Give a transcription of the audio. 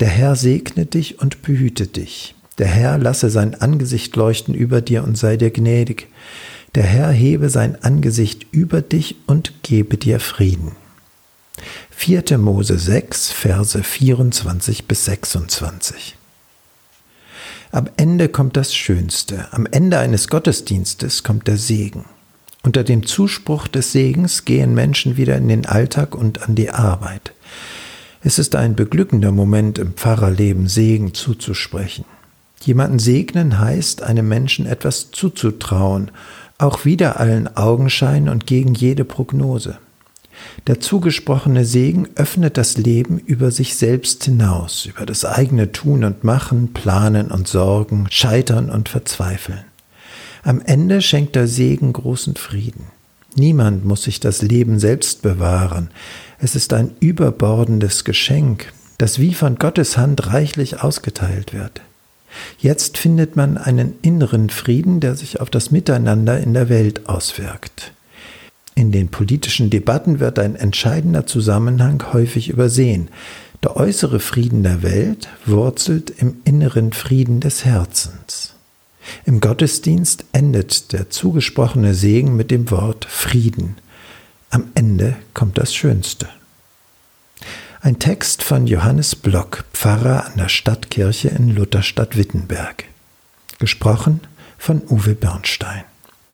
Der Herr segne dich und behüte dich. Der Herr lasse sein Angesicht leuchten über dir und sei dir gnädig. Der Herr hebe sein Angesicht über dich und gebe dir Frieden. 4. Mose 6, Verse 24 bis 26. Am Ende kommt das Schönste. Am Ende eines Gottesdienstes kommt der Segen. Unter dem Zuspruch des Segens gehen Menschen wieder in den Alltag und an die Arbeit. Es ist ein beglückender Moment im Pfarrerleben, Segen zuzusprechen. Jemanden segnen heißt, einem Menschen etwas zuzutrauen, auch wider allen Augenschein und gegen jede Prognose. Der zugesprochene Segen öffnet das Leben über sich selbst hinaus, über das eigene Tun und Machen, Planen und Sorgen, Scheitern und Verzweifeln. Am Ende schenkt der Segen großen Frieden. Niemand muss sich das Leben selbst bewahren. Es ist ein überbordendes Geschenk, das wie von Gottes Hand reichlich ausgeteilt wird. Jetzt findet man einen inneren Frieden, der sich auf das Miteinander in der Welt auswirkt. In den politischen Debatten wird ein entscheidender Zusammenhang häufig übersehen. Der äußere Frieden der Welt wurzelt im inneren Frieden des Herzens. Gottesdienst endet der zugesprochene Segen mit dem Wort Frieden. Am Ende kommt das Schönste. Ein Text von Johannes Block, Pfarrer an der Stadtkirche in Lutherstadt Wittenberg. Gesprochen von Uwe Bernstein.